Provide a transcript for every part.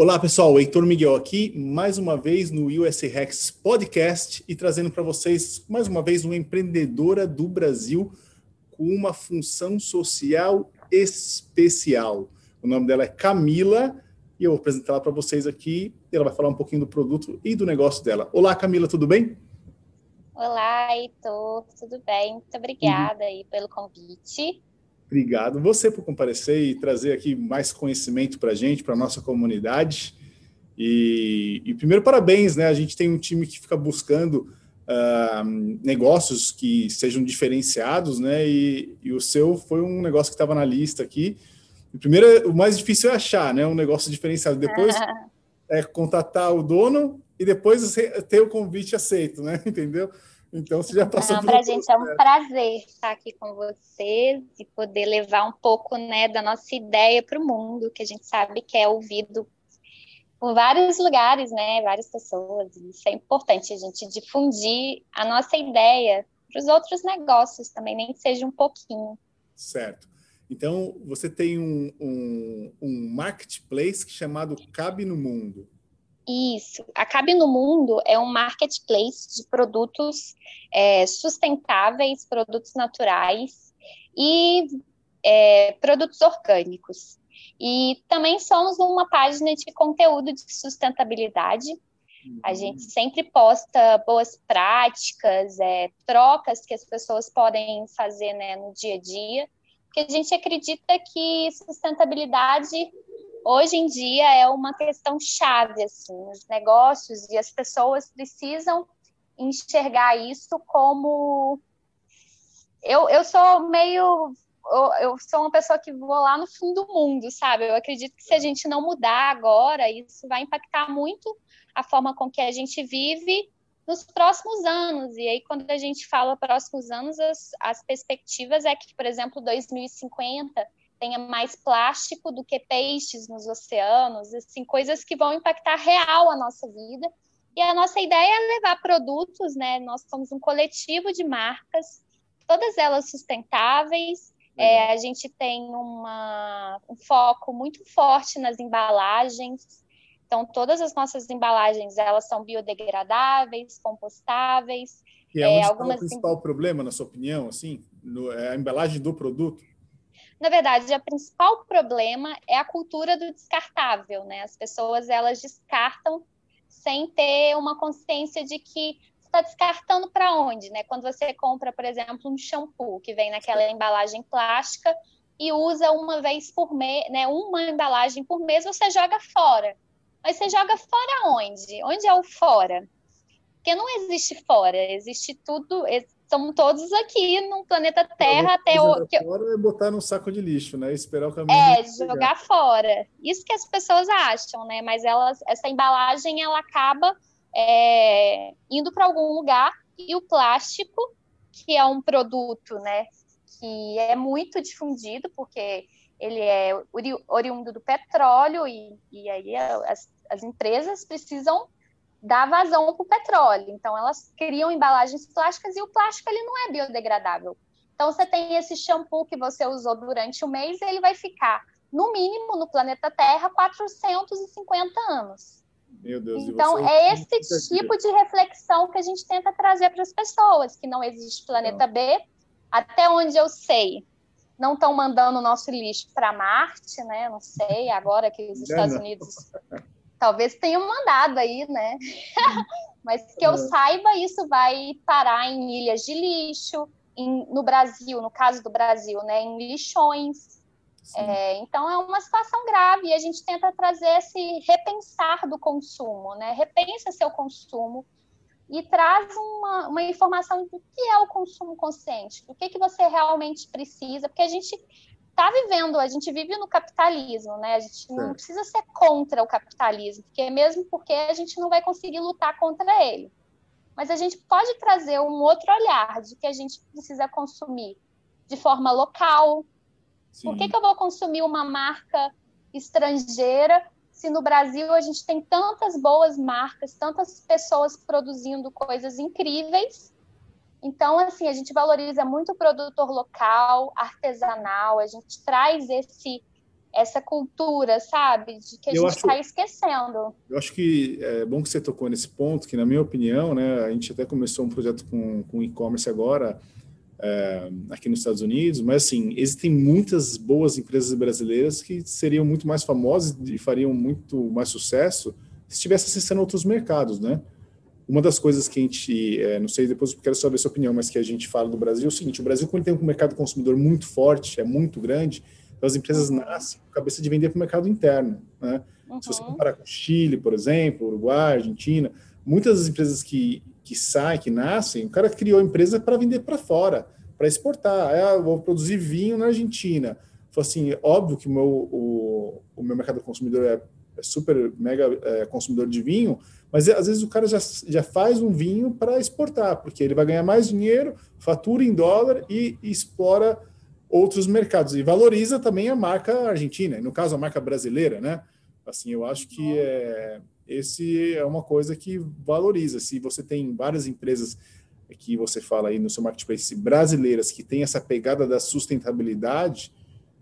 Olá pessoal, Heitor Miguel aqui, mais uma vez no US Rex Podcast e trazendo para vocês mais uma vez uma empreendedora do Brasil com uma função social especial. O nome dela é Camila e eu vou apresentá-la para vocês aqui. Ela vai falar um pouquinho do produto e do negócio dela. Olá Camila, tudo bem? Olá, Heitor, tudo bem? Muito obrigada aí pelo convite. Obrigado. Você por comparecer e trazer aqui mais conhecimento para a gente, para a nossa comunidade. E, e, primeiro, parabéns, né? A gente tem um time que fica buscando uh, negócios que sejam diferenciados, né? E, e o seu foi um negócio que estava na lista aqui. O primeiro, o mais difícil é achar, né? Um negócio diferenciado. Depois é contatar o dono e depois ter o convite aceito, né? Entendeu? Então, você já passou Para a gente é um prazer estar aqui com vocês e poder levar um pouco né, da nossa ideia para o mundo, que a gente sabe que é ouvido por vários lugares, né, várias pessoas. Isso é importante, a gente difundir a nossa ideia para os outros negócios também, nem que seja um pouquinho. Certo. Então, você tem um, um, um marketplace chamado Cabe no Mundo. Isso. A Cabe no Mundo é um marketplace de produtos é, sustentáveis, produtos naturais e é, produtos orgânicos. E também somos uma página de conteúdo de sustentabilidade. A gente uhum. sempre posta boas práticas, é, trocas que as pessoas podem fazer né, no dia a dia, porque a gente acredita que sustentabilidade hoje em dia é uma questão chave assim, os negócios e as pessoas precisam enxergar isso como eu, eu sou meio eu, sou uma pessoa que vou lá no fim do mundo, sabe? Eu acredito que se a gente não mudar agora, isso vai impactar muito a forma com que a gente vive nos próximos anos. E aí, quando a gente fala próximos anos, as, as perspectivas é que, por exemplo, 2050 tenha mais plástico do que peixes nos oceanos, assim, coisas que vão impactar real a nossa vida. E a nossa ideia é levar produtos, né? Nós somos um coletivo de marcas, todas elas sustentáveis. É, a gente tem uma, um foco muito forte nas embalagens. Então, todas as nossas embalagens, elas são biodegradáveis, compostáveis. E é, é algumas... o principal problema, na sua opinião, assim? No, é a embalagem do produto? Na verdade, o principal problema é a cultura do descartável, né? As pessoas elas descartam sem ter uma consciência de que está descartando para onde, né? Quando você compra, por exemplo, um shampoo que vem naquela embalagem plástica e usa uma vez por mês, né? Uma embalagem por mês, você joga fora. Mas você joga fora onde? Onde é o fora? Porque não existe fora, existe tudo, estamos todos aqui no planeta Terra até o. Que... Fora é botar num saco de lixo, né? Esperar o caminho. É, jogar fora. Isso que as pessoas acham, né? Mas elas, essa embalagem ela acaba é, indo para algum lugar e o plástico, que é um produto, né? Que é muito difundido, porque ele é ori oriundo do petróleo e, e aí as, as empresas precisam dá vazão para o petróleo. Então, elas criam embalagens plásticas e o plástico ele não é biodegradável. Então, você tem esse shampoo que você usou durante o mês, ele vai ficar, no mínimo, no planeta Terra, 450 anos. Meu Deus, então, é esse tipo de reflexão que a gente tenta trazer para as pessoas, que não existe planeta não. B, até onde eu sei. Não estão mandando o nosso lixo para Marte, né? Não sei, agora que os Estados Unidos Talvez tenham mandado aí, né? Mas que eu saiba, isso vai parar em ilhas de lixo, em, no Brasil, no caso do Brasil, né? Em lixões. É, então é uma situação grave e a gente tenta trazer esse repensar do consumo, né? Repensa seu consumo e traz uma, uma informação do que é o consumo consciente, do que, que você realmente precisa, porque a gente está vivendo, a gente vive no capitalismo, né? A gente não precisa ser contra o capitalismo, porque mesmo porque a gente não vai conseguir lutar contra ele. Mas a gente pode trazer um outro olhar de que a gente precisa consumir de forma local. Sim. Por que, que eu vou consumir uma marca estrangeira se no Brasil a gente tem tantas boas marcas, tantas pessoas produzindo coisas incríveis então, assim, a gente valoriza muito o produtor local, artesanal, a gente traz esse essa cultura, sabe? De que a eu gente está esquecendo. Eu acho que é bom que você tocou nesse ponto, que na minha opinião, né, a gente até começou um projeto com, com e-commerce agora, é, aqui nos Estados Unidos, mas assim, existem muitas boas empresas brasileiras que seriam muito mais famosas e fariam muito mais sucesso se estivesse acessando outros mercados, né? Uma das coisas que a gente, é, não sei, depois quero saber a sua opinião, mas que a gente fala do Brasil é o seguinte, o Brasil quando tem um mercado consumidor muito forte, é muito grande, então as empresas uhum. nascem com a cabeça de vender para o mercado interno, né? Uhum. Se você uhum. comparar com Chile, por exemplo, Uruguai, Argentina, muitas das empresas que, que saem, que nascem, o cara criou a empresa para vender para fora, para exportar. Ah, vou produzir vinho na Argentina. Falei assim, óbvio que o meu, o, o meu mercado consumidor é, é super mega é, consumidor de vinho, mas às vezes o cara já, já faz um vinho para exportar, porque ele vai ganhar mais dinheiro, fatura em dólar e, e explora outros mercados e valoriza também a marca argentina, no caso a marca brasileira, né? Assim, eu acho que é, esse é uma coisa que valoriza. Se você tem várias empresas que você fala aí no seu marketplace brasileiras que tem essa pegada da sustentabilidade,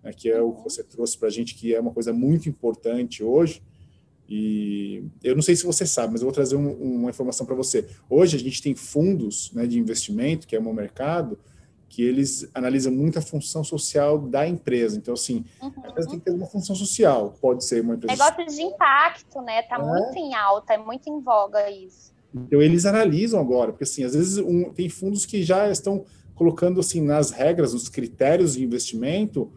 né, que é o que você trouxe para a gente, que é uma coisa muito importante hoje. E eu não sei se você sabe, mas eu vou trazer um, uma informação para você. Hoje a gente tem fundos né, de investimento, que é o meu mercado, que eles analisam muito a função social da empresa. Então, assim, uhum. a empresa tem que ter uma função social. Pode ser uma empresa. Negócio de impacto, né? Tá é. muito em alta, é muito em voga isso. Então, eles analisam agora, porque, assim, às vezes um, tem fundos que já estão colocando, assim, nas regras, nos critérios de investimento,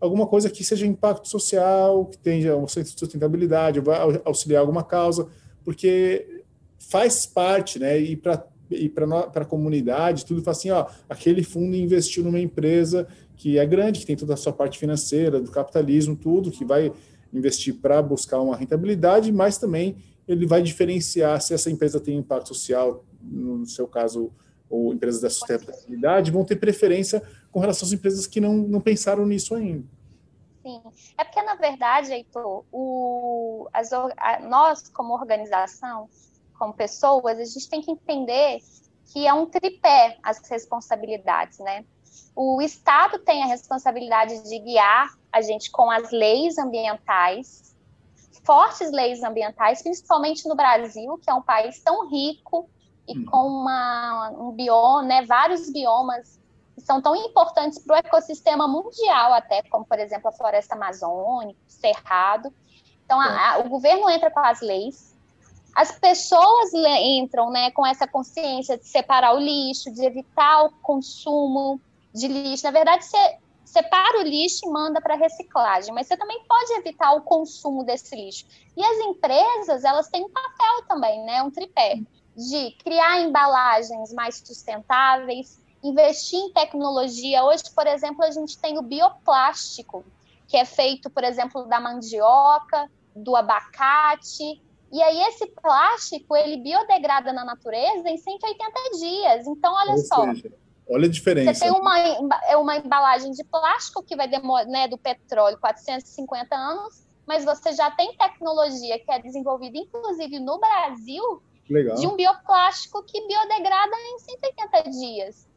alguma coisa que seja impacto social, que tenha uma sustentabilidade, vai auxiliar alguma causa, porque faz parte, né? E para e para a comunidade, tudo fala assim, ó, aquele fundo investiu numa empresa que é grande, que tem toda a sua parte financeira, do capitalismo, tudo, que vai investir para buscar uma rentabilidade, mas também ele vai diferenciar se essa empresa tem impacto social, no seu caso, ou empresas da sustentabilidade, vão ter preferência com relação às empresas que não, não pensaram nisso ainda. Sim, é porque, na verdade, Heitor, o, as, a, nós, como organização, como pessoas, a gente tem que entender que é um tripé as responsabilidades, né? O Estado tem a responsabilidade de guiar a gente com as leis ambientais, fortes leis ambientais, principalmente no Brasil, que é um país tão rico e hum. com uma, um bioma, né, vários biomas que são tão importantes para o ecossistema mundial, até como, por exemplo, a floresta amazônica, o cerrado. Então, a, a, o governo entra com as leis, as pessoas entram né, com essa consciência de separar o lixo, de evitar o consumo de lixo. Na verdade, você separa o lixo e manda para reciclagem, mas você também pode evitar o consumo desse lixo. E as empresas, elas têm um papel também, né, um tripé, de criar embalagens mais sustentáveis, investir em tecnologia. Hoje, por exemplo, a gente tem o bioplástico, que é feito, por exemplo, da mandioca, do abacate, e aí esse plástico, ele biodegrada na natureza em 180 dias. Então, olha Ou só. Seja, olha a diferença. Você tem uma, é uma embalagem de plástico que vai demorar, né, do petróleo, 450 anos, mas você já tem tecnologia que é desenvolvida, inclusive no Brasil, Legal. de um bioplástico que biodegrada em 180 dias.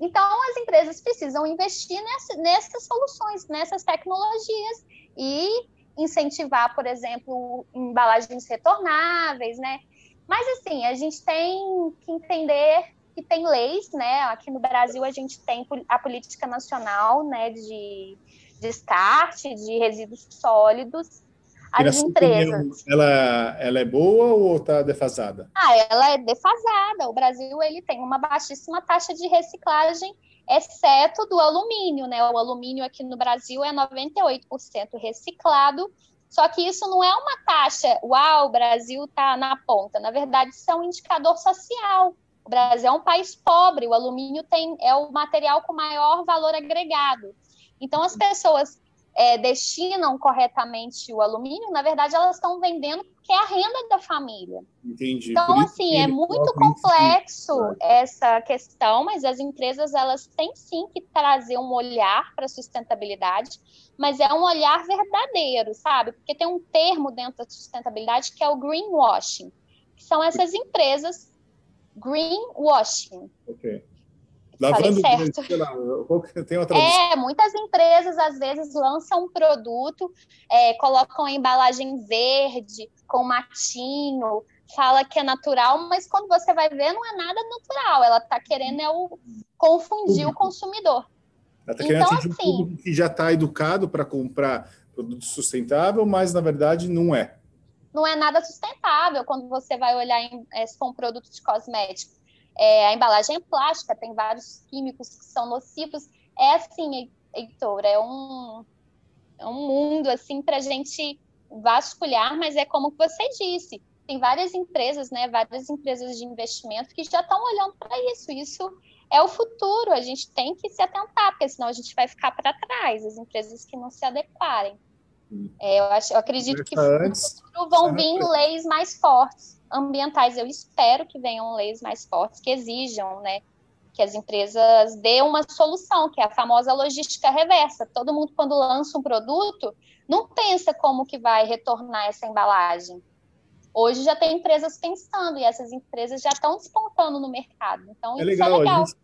Então, as empresas precisam investir nessa, nessas soluções, nessas tecnologias e incentivar, por exemplo, embalagens retornáveis, né? Mas assim, a gente tem que entender que tem leis, né? Aqui no Brasil a gente tem a política nacional, né, de descarte de resíduos sólidos. As empresas. Opinião, ela, ela é boa ou está defasada? Ah, ela é defasada. O Brasil ele tem uma baixíssima taxa de reciclagem exceto do alumínio, né? O alumínio aqui no Brasil é 98% reciclado, só que isso não é uma taxa, uau, o Brasil está na ponta. Na verdade, isso é um indicador social. O Brasil é um país pobre, o alumínio tem, é o material com maior valor agregado. Então, as pessoas é, destinam corretamente o alumínio, na verdade, elas estão vendendo que é a renda da família. Entendi. Então, assim, é muito complexo essa questão, mas as empresas elas têm sim que trazer um olhar para a sustentabilidade, mas é um olhar verdadeiro, sabe? Porque tem um termo dentro da sustentabilidade que é o greenwashing, que são essas empresas greenwashing. Okay. Lavando Falei certo. Lá, tem outra é, muitas empresas às vezes lançam um produto, é, colocam a embalagem verde com matinho, fala que é natural, mas quando você vai ver, não é nada natural. Ela está querendo é o, confundir o consumidor. Ela está querendo então, atingir assim, um público que já está educado para comprar produto sustentável, mas na verdade não é. Não é nada sustentável quando você vai olhar em, é, se for um produto de cosmético. É, a embalagem é plástica, tem vários químicos que são nocivos. É assim, Heitor, é um, é um mundo assim para a gente vasculhar, mas é como você disse, tem várias empresas, né, várias empresas de investimento que já estão olhando para isso. Isso é o futuro, a gente tem que se atentar, porque senão a gente vai ficar para trás, as empresas que não se adequarem. É, eu, acho, eu acredito que no futuro vão vir leis mais fortes ambientais. Eu espero que venham leis mais fortes que exijam, né, que as empresas dêem uma solução, que é a famosa logística reversa. Todo mundo quando lança um produto não pensa como que vai retornar essa embalagem. Hoje já tem empresas pensando e essas empresas já estão despontando no mercado. Então, é legal. É legal. Gente,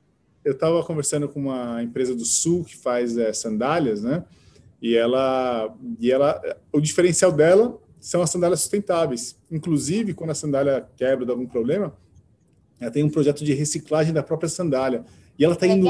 eu estava conversando com uma empresa do Sul que faz é, sandálias, né? E ela, e ela, o diferencial dela são as sandálias sustentáveis. Inclusive, quando a sandália quebra, dá algum problema, ela tem um projeto de reciclagem da própria sandália. E ela está indo.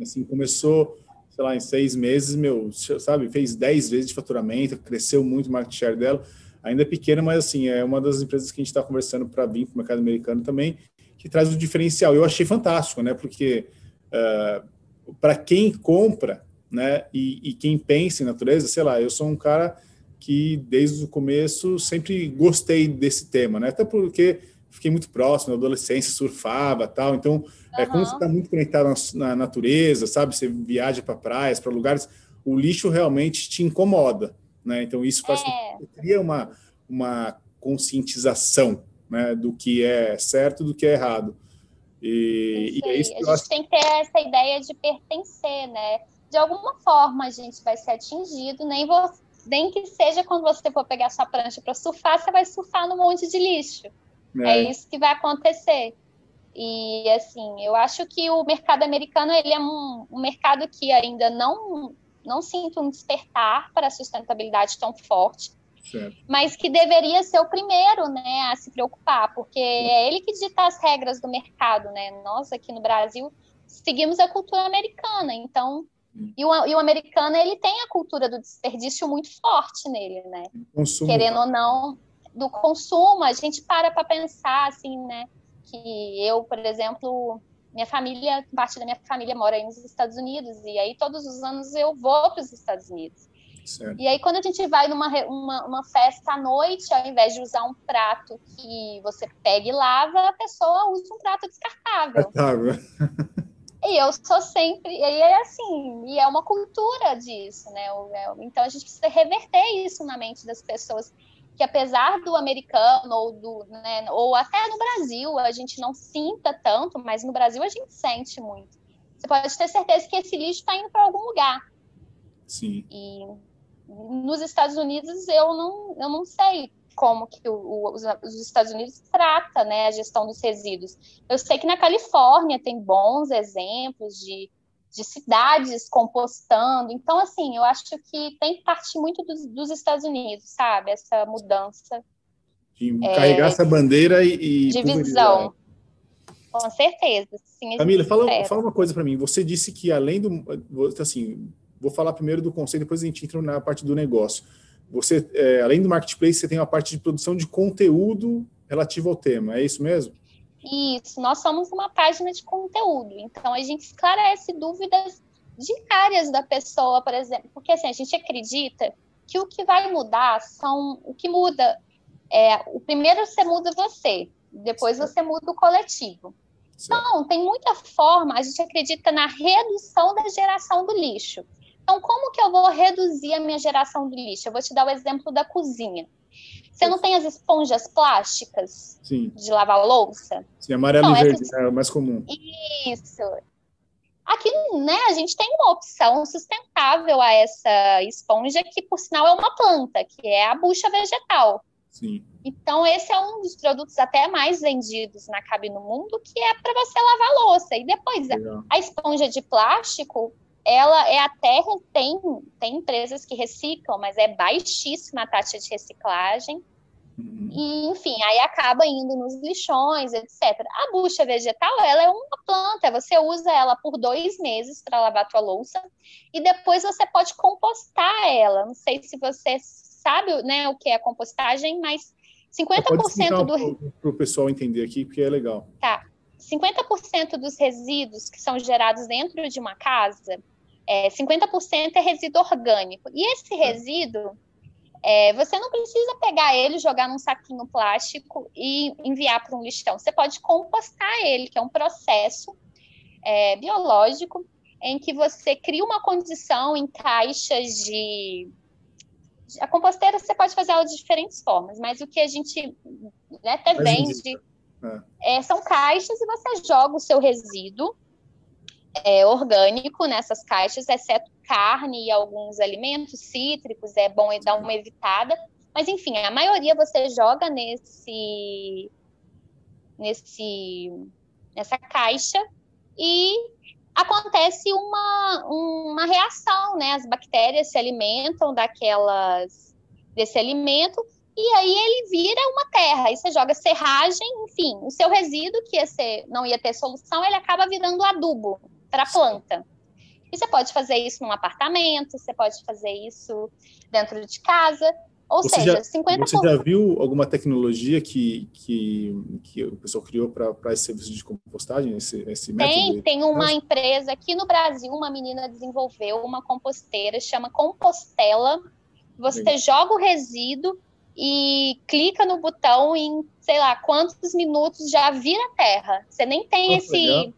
Assim, começou, sei lá, em seis meses, meu, sabe, fez dez vezes de faturamento, cresceu muito o market share dela ainda é pequena, mas assim, é uma das empresas que a gente está conversando para vir para o mercado americano também, que traz o diferencial. Eu achei fantástico, né? Porque uh, para quem compra, né, e, e, quem pensa em natureza, sei lá, eu sou um cara que desde o começo sempre gostei desse tema, né? Até porque fiquei muito próximo, na adolescência surfava, tal. Então, uhum. é como você está muito conectado na, na, natureza, sabe? Você viaja para praias, para lugares, o lixo realmente te incomoda. Né? Então, isso faz é. cria uma, uma conscientização né, do que é certo do que é errado. E, e é isso que a gente acho... tem que ter essa ideia de pertencer, né? De alguma forma a gente vai ser atingido, nem, você, nem que seja quando você for pegar sua prancha para surfar, você vai surfar num monte de lixo. É. é isso que vai acontecer. E assim, eu acho que o mercado americano ele é um, um mercado que ainda não não sinto um despertar para a sustentabilidade tão forte, certo. mas que deveria ser o primeiro, né, a se preocupar, porque é ele que dita as regras do mercado, né? Nós aqui no Brasil seguimos a cultura americana, então e o, e o americano ele tem a cultura do desperdício muito forte nele, né? Consumo. Querendo ou não, do consumo, a gente para para pensar assim, né? Que eu, por exemplo, minha família, parte da minha família mora aí nos Estados Unidos, e aí todos os anos eu vou para os Estados Unidos. Certo. E aí, quando a gente vai numa uma, uma, festa à noite, ao invés de usar um prato que você pega e lava, a pessoa usa um prato descartável. Descartável. E eu sou sempre, e é assim, e é uma cultura disso, né? Então a gente precisa reverter isso na mente das pessoas que apesar do americano ou do, né, ou até no Brasil a gente não sinta tanto, mas no Brasil a gente sente muito. Você pode ter certeza que esse lixo está indo para algum lugar. Sim. E nos Estados Unidos eu não, eu não sei como que o, o, os, os, Estados Unidos trata né, a gestão dos resíduos. Eu sei que na Califórnia tem bons exemplos de de cidades compostando. Então, assim, eu acho que tem partir muito dos, dos Estados Unidos, sabe? Essa mudança. De é, carregar essa bandeira e. e de visão. Com certeza. Sim, Camila, fala, fala uma coisa para mim. Você disse que além do. Assim, vou falar primeiro do conceito, depois a gente entra na parte do negócio. Você, é, além do marketplace, você tem uma parte de produção de conteúdo relativo ao tema, é isso mesmo? Isso, nós somos uma página de conteúdo, então a gente esclarece dúvidas diárias da pessoa, por exemplo, porque assim, a gente acredita que o que vai mudar são, o que muda, é, o primeiro você muda você, depois você muda o coletivo. Então, tem muita forma, a gente acredita na redução da geração do lixo. Então, como que eu vou reduzir a minha geração de lixo? Eu vou te dar o exemplo da cozinha. Você não tem as esponjas plásticas Sim. de lavar louça? Sim, amarelo então, e verde, essas... é o mais comum. Isso. Aqui, né, a gente tem uma opção sustentável a essa esponja, que por sinal é uma planta, que é a bucha vegetal. Sim. Então, esse é um dos produtos até mais vendidos na Cabe no Mundo, que é para você lavar louça. E depois, Legal. a esponja de plástico, ela é até tem, tem empresas que reciclam, mas é baixíssima a taxa de reciclagem. Uhum. E, enfim, aí acaba indo nos lixões, etc. A bucha vegetal, ela é uma planta, você usa ela por dois meses para lavar a tua louça e depois você pode compostar ela. Não sei se você sabe né, o que é compostagem, mas 50% do. Para o pessoal entender aqui, porque é legal. Tá. 50% dos resíduos que são gerados dentro de uma casa, é, 50% é resíduo orgânico. E esse é. resíduo, é, você não precisa pegar ele, jogar num saquinho plástico e enviar para um lixão. Você pode compostar ele, que é um processo é, biológico em que você cria uma condição em caixas de a composteira você pode fazer ela de diferentes formas, mas o que a gente né, até vende é. É, são caixas e você joga o seu resíduo é, orgânico nessas caixas, exceto carne e alguns alimentos cítricos, é bom dar uma evitada. Mas enfim, a maioria você joga nesse nesse nessa caixa e acontece uma, uma reação, né? As bactérias se alimentam daquelas desse alimento e aí ele vira uma terra. Aí você joga serragem, enfim, o seu resíduo que ia ser, não ia ter solução, ele acaba virando adubo para a planta. E você pode fazer isso num apartamento, você pode fazer isso dentro de casa. Ou você seja, já, 50%. Você já viu alguma tecnologia que, que, que o pessoal criou para esse serviço de compostagem, esse, esse tem, método? Tem uma empresa aqui no Brasil, uma menina desenvolveu uma composteira, chama Compostela. Você Legal. joga o resíduo e clica no botão em, sei lá, quantos minutos já vira terra. Você nem tem Nossa, esse legal.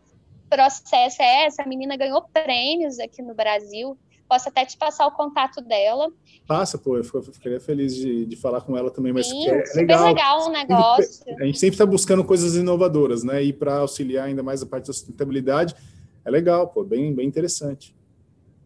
Processo. É, essa menina ganhou prêmios aqui no Brasil. Posso até te passar o contato dela. Passa, pô, eu ficaria feliz de, de falar com ela também, mas Sim, é legal. legal o negócio. A gente sempre está buscando coisas inovadoras, né? E para auxiliar ainda mais a parte da sustentabilidade, é legal, pô, bem, bem interessante.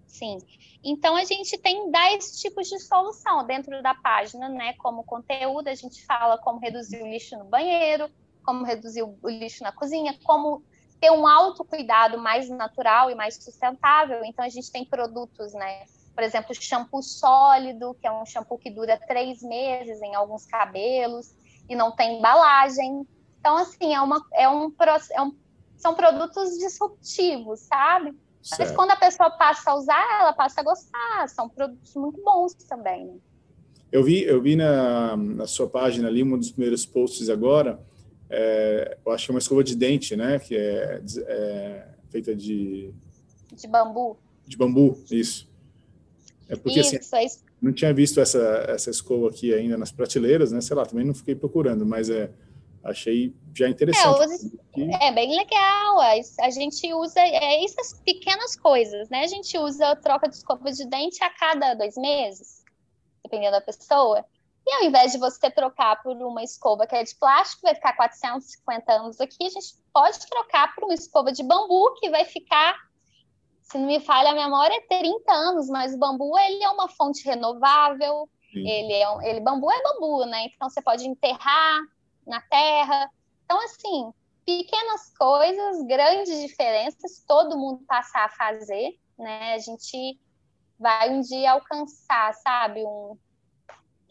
Sim. Então a gente tem 10 tipos de solução dentro da página, né? Como conteúdo, a gente fala como reduzir o lixo no banheiro, como reduzir o lixo na cozinha, como ter um autocuidado mais natural e mais sustentável. Então, a gente tem produtos, né? Por exemplo, shampoo sólido, que é um shampoo que dura três meses em alguns cabelos e não tem embalagem. Então, assim, é, uma, é, um, é um são produtos disruptivos, sabe? Certo. Mas quando a pessoa passa a usar, ela passa a gostar. São produtos muito bons também. Né? Eu vi, eu vi na, na sua página ali, um dos primeiros posts agora, é, eu acho que é uma escova de dente, né? Que é, é, feita de... De bambu. De bambu, isso. É porque, assim, isso, assim, é não tinha visto essa, essa escova aqui ainda nas prateleiras, né? Sei lá, também não fiquei procurando, mas é, achei já interessante. É, é bem legal. A gente usa é, essas pequenas coisas, né? A gente usa troca de escova de dente a cada dois meses, dependendo da pessoa. E ao invés de você trocar por uma escova que é de plástico, vai ficar 450 anos aqui, a gente pode trocar por uma escova de bambu, que vai ficar, se não me falha a memória, 30 anos, mas o bambu ele é uma fonte renovável, ele é um, ele bambu é bambu, né? Então você pode enterrar na terra. Então assim, pequenas coisas, grandes diferenças, todo mundo passar a fazer, né? A gente vai um dia alcançar, sabe, um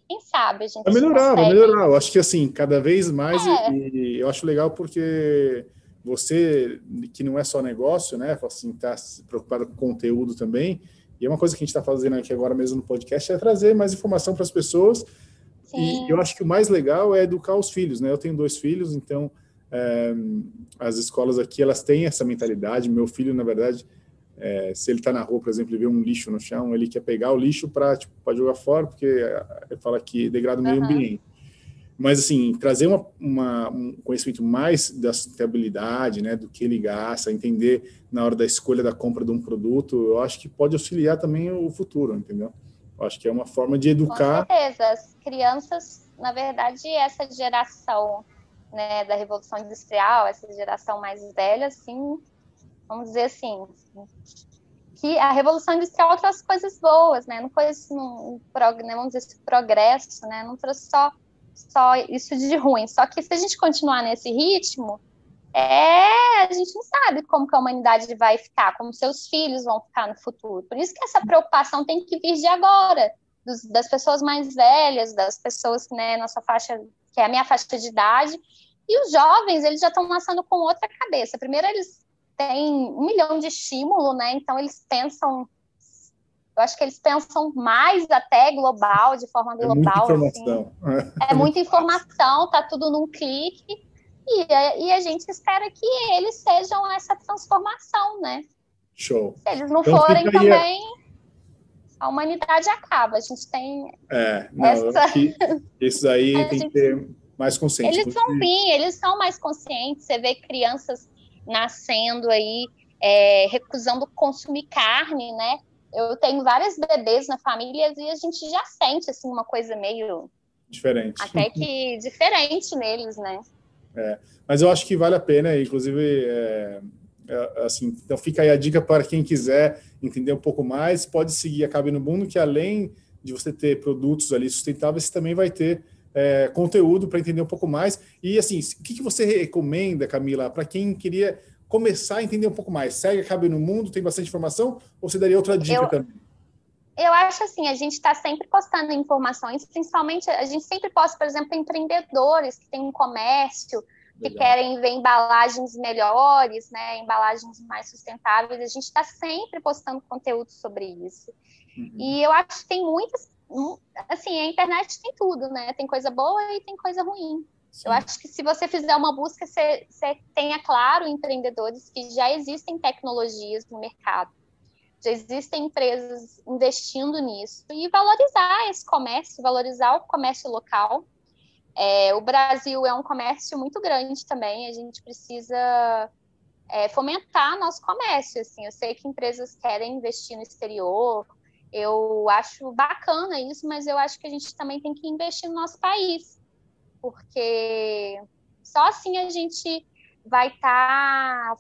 quem sabe a gente vai melhorar, vai melhorar. Eu acho que assim, cada vez mais, é. e, eu acho legal porque você, que não é só negócio, né, assim, tá preocupado com conteúdo também, e é uma coisa que a gente está fazendo aqui agora mesmo no podcast, é trazer mais informação para as pessoas, Sim. e eu acho que o mais legal é educar os filhos, né, eu tenho dois filhos, então é, as escolas aqui, elas têm essa mentalidade, meu filho, na verdade, é, se ele está na rua, por exemplo, e vê um lixo no chão, ele quer pegar o lixo para tipo, jogar fora, porque ele fala que degrada o meio uhum. ambiente. Mas, assim, trazer uma, uma, um conhecimento mais da sustentabilidade, né, do que ele gasta, entender na hora da escolha da compra de um produto, eu acho que pode auxiliar também o futuro, entendeu? Eu acho que é uma forma de educar. Com certeza. As crianças, na verdade, essa geração né, da Revolução Industrial, essa geração mais velha, assim, vamos dizer assim, que a Revolução Industrial trouxe coisas boas, né? Não foi um, um, né, vamos dizer, progresso, né? Não trouxe só só isso de ruim. Só que se a gente continuar nesse ritmo, é, a gente não sabe como que a humanidade vai ficar, como seus filhos vão ficar no futuro. Por isso que essa preocupação tem que vir de agora, dos, das pessoas mais velhas, das pessoas que, né, nossa faixa, que é a minha faixa de idade, e os jovens, eles já estão nascendo com outra cabeça. Primeiro, eles têm um milhão de estímulo, né, então eles pensam eu acho que eles pensam mais até global, de forma global. É muita assim. informação. Assim. É muita informação, tá tudo num clique. E, e a gente espera que eles sejam essa transformação, né? Show. Se eles não então, forem também, a humanidade acaba. A gente tem. É, não, essa... isso aí tem gente... que ter mais consciência. Eles são bem, eles são mais conscientes. Você vê crianças nascendo aí, é, recusando consumir carne, né? Eu tenho várias bebês na família e a gente já sente assim uma coisa meio diferente. Até que diferente neles, né? É, mas eu acho que vale a pena, inclusive, é, é, assim, então fica aí a dica para quem quiser entender um pouco mais, pode seguir a Cabe no Mundo, que além de você ter produtos ali sustentáveis, você também vai ter é, conteúdo para entender um pouco mais. E assim, o que, que você recomenda, Camila, para quem queria começar a entender um pouco mais? Segue Cabe no Mundo, tem bastante informação, ou você daria outra dica eu... também? Eu acho assim, a gente está sempre postando informações, principalmente a gente sempre posta, por exemplo, empreendedores que têm um comércio, que Legal. querem ver embalagens melhores, né, embalagens mais sustentáveis. A gente está sempre postando conteúdo sobre isso. Uhum. E eu acho que tem muitas, assim, a internet tem tudo, né? Tem coisa boa e tem coisa ruim. Sim. Eu acho que se você fizer uma busca, você, você tenha claro empreendedores que já existem tecnologias no mercado já existem empresas investindo nisso e valorizar esse comércio, valorizar o comércio local. É, o Brasil é um comércio muito grande também, a gente precisa é, fomentar nosso comércio. Assim, eu sei que empresas querem investir no exterior, eu acho bacana isso, mas eu acho que a gente também tem que investir no nosso país, porque só assim a gente vai estar tá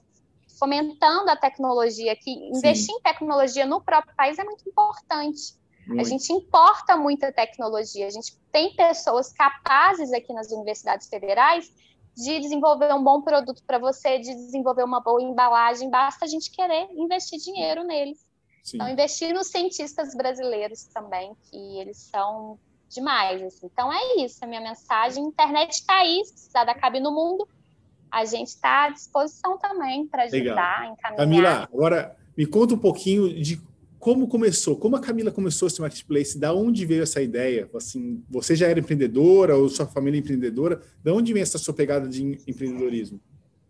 fomentando a tecnologia, que investir em tecnologia no próprio país é muito importante. Muito. A gente importa muita tecnologia, a gente tem pessoas capazes aqui nas universidades federais de desenvolver um bom produto para você, de desenvolver uma boa embalagem, basta a gente querer investir dinheiro neles. Sim. Então, investir nos cientistas brasileiros também, que eles são demais. Assim. Então, é isso, a minha mensagem. A internet está aí, se precisar da Cabe no Mundo, a gente está à disposição também para ajudar, Legal. encaminhar. Camila, agora me conta um pouquinho de como começou, como a Camila começou esse marketplace, da onde veio essa ideia? Assim, você já era empreendedora ou sua família é empreendedora? Da onde vem essa sua pegada de empreendedorismo?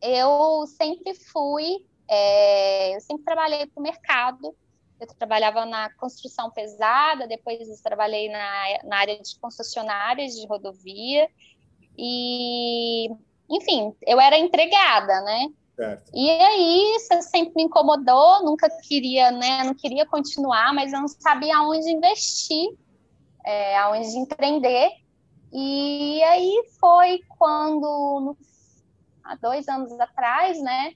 Eu sempre fui, é, eu sempre trabalhei para o mercado. Eu trabalhava na construção pesada, depois eu trabalhei na, na área de concessionárias de rodovia. E enfim, eu era entregada, né? Certo. E aí, isso sempre me incomodou, nunca queria, né? Não queria continuar, mas eu não sabia aonde investir, é, aonde empreender. E aí foi quando, há dois anos atrás, né?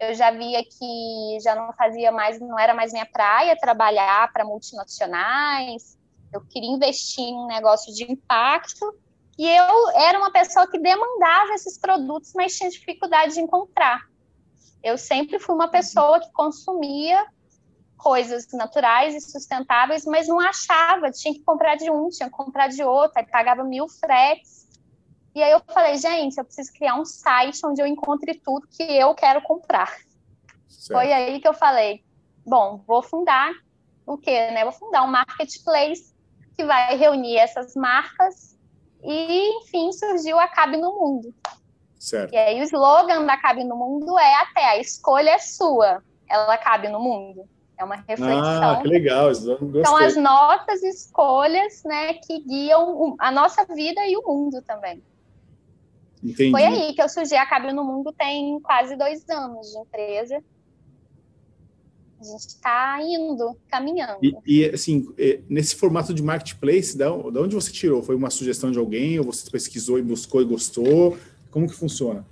Eu já via que já não fazia mais, não era mais minha praia trabalhar para multinacionais. Eu queria investir em um negócio de impacto e eu era uma pessoa que demandava esses produtos, mas tinha dificuldade de encontrar. Eu sempre fui uma pessoa que consumia coisas naturais e sustentáveis, mas não achava, tinha que comprar de um, tinha que comprar de outro, aí pagava mil fretes. E aí eu falei, gente, eu preciso criar um site onde eu encontre tudo que eu quero comprar. Certo. Foi aí que eu falei, bom, vou fundar o quê, né? Vou fundar um marketplace que vai reunir essas marcas e, enfim, surgiu a Cabe no Mundo. Certo. E aí o slogan da Cabe no Mundo é até a escolha é sua, ela cabe no mundo. É uma reflexão. Ah, que legal, São as nossas escolhas, né, que guiam a nossa vida e o mundo também. Entendi. Foi aí que eu surgi a Cabe no Mundo tem quase dois anos de empresa. A gente está indo, caminhando. E, e, assim, nesse formato de marketplace, da, onde você tirou? Foi uma sugestão de alguém ou você pesquisou e buscou e gostou? Como que funciona?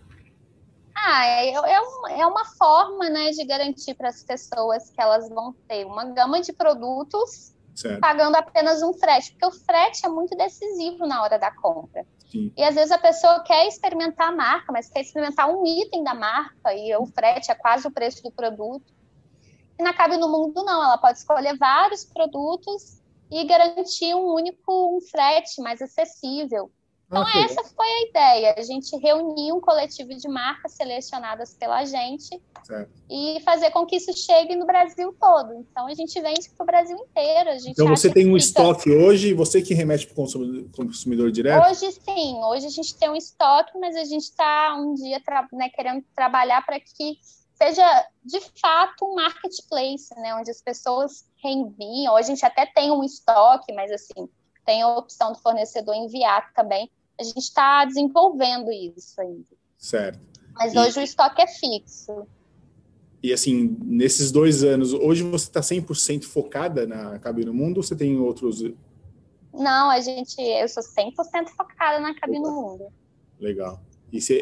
Ah, é, é, é uma forma né, de garantir para as pessoas que elas vão ter uma gama de produtos certo. pagando apenas um frete, porque o frete é muito decisivo na hora da compra. Sim. E às vezes a pessoa quer experimentar a marca, mas quer experimentar um item da marca e o frete é quase o preço do produto. E na Cabe no Mundo, não. Ela pode escolher vários produtos e garantir um único um frete mais acessível. Então, ah, essa foi a ideia. A gente reunir um coletivo de marcas selecionadas pela gente certo. e fazer com que isso chegue no Brasil todo. Então, a gente vende para o Brasil inteiro. então, você tem um estoque hoje, você que remete para o consumidor, consumidor, direto? Hoje, sim. Hoje a gente tem um estoque, mas a gente está um dia né, querendo trabalhar para que seja, de fato, um marketplace, né, onde as pessoas reenviam. Hoje a gente até tem um estoque, mas, assim, tem a opção do fornecedor enviar também a gente está desenvolvendo isso ainda. Certo. Mas e, hoje o estoque é fixo. E assim, nesses dois anos, hoje você está 100% focada na Cabine Mundo ou você tem outros? Não, a gente, eu sou 100% focada na Cabine Mundo. Legal. E, você,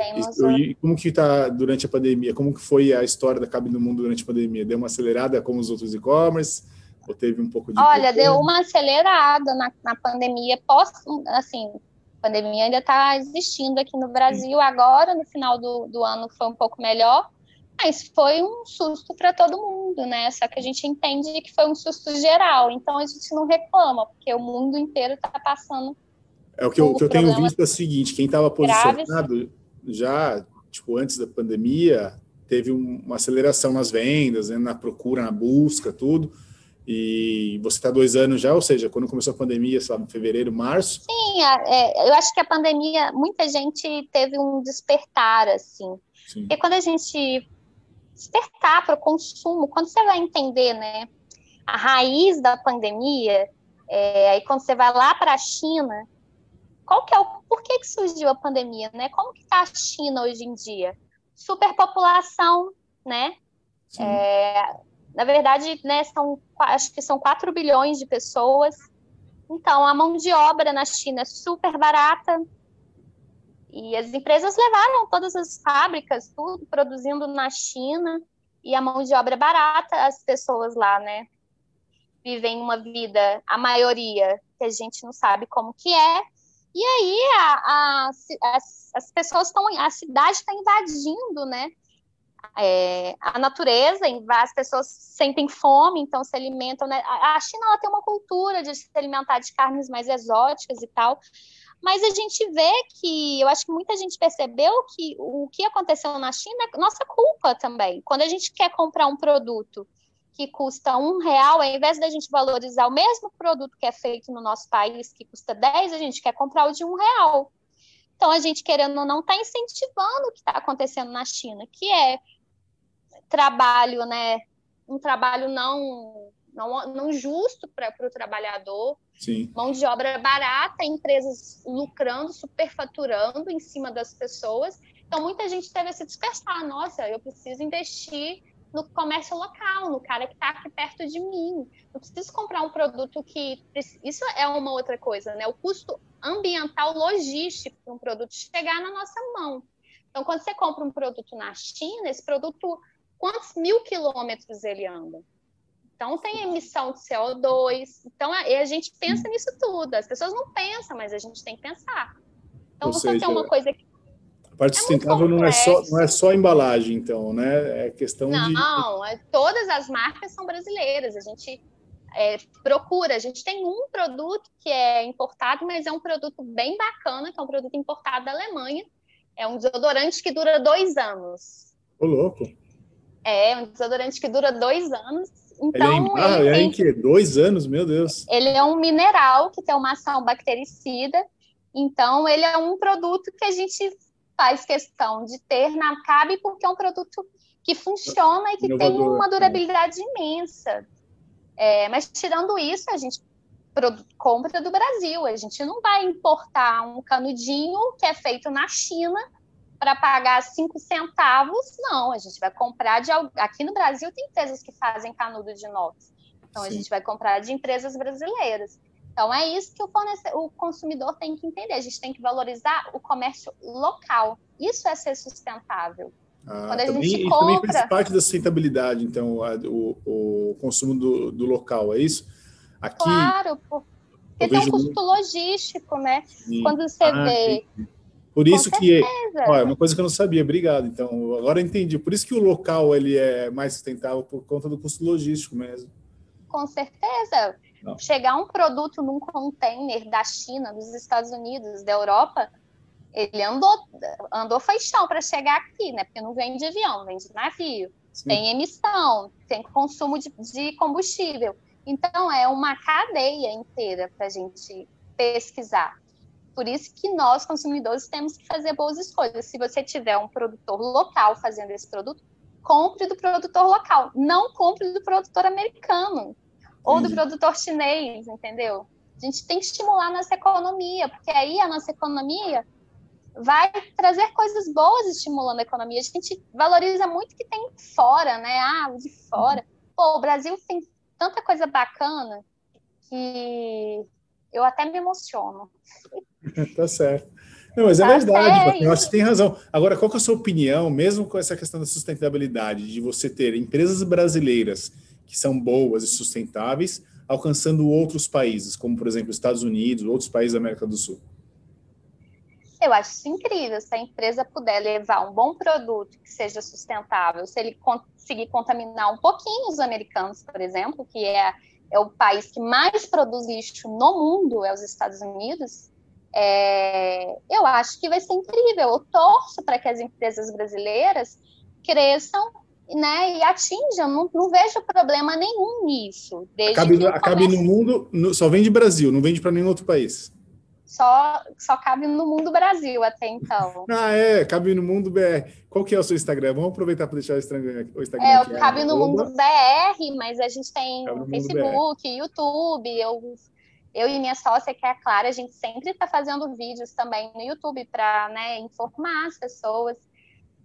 e, como que está durante a pandemia? Como que foi a história da Cabine Mundo durante a pandemia? Deu uma acelerada como os outros e-commerce? Ou teve um pouco de... Olha, deu uma acelerada na, na pandemia. Pós, assim, pandemia ainda está existindo aqui no Brasil. Agora, no final do, do ano, foi um pouco melhor, mas foi um susto para todo mundo, né? Só que a gente entende que foi um susto geral, então a gente não reclama, porque o mundo inteiro está passando. É o que eu, o que eu tenho visto é o seguinte: quem estava posicionado já, tipo, antes da pandemia, teve uma aceleração nas vendas, né, na procura, na busca, tudo. E você está dois anos já, ou seja, quando começou a pandemia, sabe, fevereiro, março? Sim, é, eu acho que a pandemia, muita gente teve um despertar, assim. Sim. Porque quando a gente despertar para o consumo, quando você vai entender, né, a raiz da pandemia, é, aí quando você vai lá para a China, qual que é o, por que, que surgiu a pandemia, né? Como que está a China hoje em dia? Superpopulação, né? É, na verdade, né, são, acho que são 4 bilhões de pessoas. Então, a mão de obra na China é super barata. E as empresas levaram todas as fábricas, tudo produzindo na China. E a mão de obra é barata. As pessoas lá, né, vivem uma vida, a maioria, que a gente não sabe como que é. E aí a, a, as, as pessoas estão, a cidade está invadindo, né? É, a natureza, as pessoas sentem fome, então se alimentam. Né? A China ela tem uma cultura de se alimentar de carnes mais exóticas e tal, mas a gente vê que, eu acho que muita gente percebeu que o que aconteceu na China é nossa culpa também. Quando a gente quer comprar um produto que custa um real, ao invés da gente valorizar o mesmo produto que é feito no nosso país, que custa 10, a gente quer comprar o de um real. Então, a gente, querendo ou não, está incentivando o que está acontecendo na China, que é trabalho, né? Um trabalho não, não, não justo para o trabalhador. Sim. Mão de obra barata, empresas lucrando, superfaturando em cima das pessoas. Então, muita gente teve se dispersar. Nossa, eu preciso investir no comércio local, no cara que está aqui perto de mim. Eu preciso comprar um produto que. Isso é uma outra coisa, né? O custo ambiental logístico para um produto chegar na nossa mão. Então, quando você compra um produto na China, esse produto quantos mil quilômetros ele anda. Então, tem emissão de CO2. Então, a, a gente pensa nisso tudo. As pessoas não pensam, mas a gente tem que pensar. Então, Ou você seja, tem uma coisa que. A parte é sustentável não é, só, não é só embalagem, então, né? É questão não, de. Não, é, todas as marcas são brasileiras. A gente é, procura. A gente tem um produto que é importado, mas é um produto bem bacana, que é um produto importado da Alemanha. É um desodorante que dura dois anos. Ô, louco. É, um desodorante que dura dois anos. Então, ele é em, ah, ele é em que? Dois anos, meu Deus. Ele é um mineral que tem uma ação bactericida. Então, ele é um produto que a gente faz questão de ter na CAB, porque é um produto que funciona e que Inovador, tem uma durabilidade imensa. É, mas, tirando isso, a gente compra do Brasil. A gente não vai importar um canudinho que é feito na China para pagar cinco centavos, não. A gente vai comprar de aqui no Brasil tem empresas que fazem canudo de inox. Então Sim. a gente vai comprar de empresas brasileiras. Então é isso que o, o consumidor tem que entender. A gente tem que valorizar o comércio local. Isso é ser sustentável. Ah, Quando a também, gente compra... também faz parte da sustentabilidade, então, a, o, o consumo do, do, local, é isso? Aqui... Claro, porque tem um custo logístico, né? Sim. Quando você ah, vê. Por isso que ó, é uma coisa que eu não sabia. Obrigado. Então agora entendi. Por isso que o local ele é mais sustentável por conta do custo logístico mesmo. Com certeza. Não. Chegar um produto num container da China, dos Estados Unidos, da Europa, ele andou, andou chão para chegar aqui, né? Porque não vem de avião, vem de navio. Sim. Tem emissão, tem consumo de, de combustível. Então, é uma cadeia inteira para a gente pesquisar. Por isso que nós, consumidores, temos que fazer boas escolhas. Se você tiver um produtor local fazendo esse produto, compre do produtor local. Não compre do produtor americano ou do produtor chinês, entendeu? A gente tem que estimular a nossa economia, porque aí a nossa economia vai trazer coisas boas estimulando a economia. A gente valoriza muito que tem fora, né? Ah, o de fora. Pô, o Brasil tem tanta coisa bacana que eu até me emociono. tá certo. Não, mas é tá verdade, eu acho que tem razão. Agora, qual que é a sua opinião, mesmo com essa questão da sustentabilidade, de você ter empresas brasileiras que são boas e sustentáveis, alcançando outros países, como, por exemplo, Estados Unidos, outros países da América do Sul? Eu acho isso incrível. Se a empresa puder levar um bom produto que seja sustentável, se ele conseguir contaminar um pouquinho os americanos, por exemplo, que é, é o país que mais produz lixo no mundo, é os Estados Unidos, é, eu acho que vai ser incrível. Eu torço para que as empresas brasileiras cresçam né, e atinjam. Não, não vejo problema nenhum nisso. Acabe, no, acabe no mundo, no, só vende Brasil, não vende para nenhum outro país só, só cabe no mundo Brasil até então. Ah, é, cabe no mundo BR. Qual que é o seu Instagram? Vamos aproveitar para deixar o Instagram, o Instagram é, aqui. Cabe no mundo BR, mas a gente tem Facebook, YouTube, eu, eu e minha sócia, que é a Clara, a gente sempre está fazendo vídeos também no YouTube para né, informar as pessoas.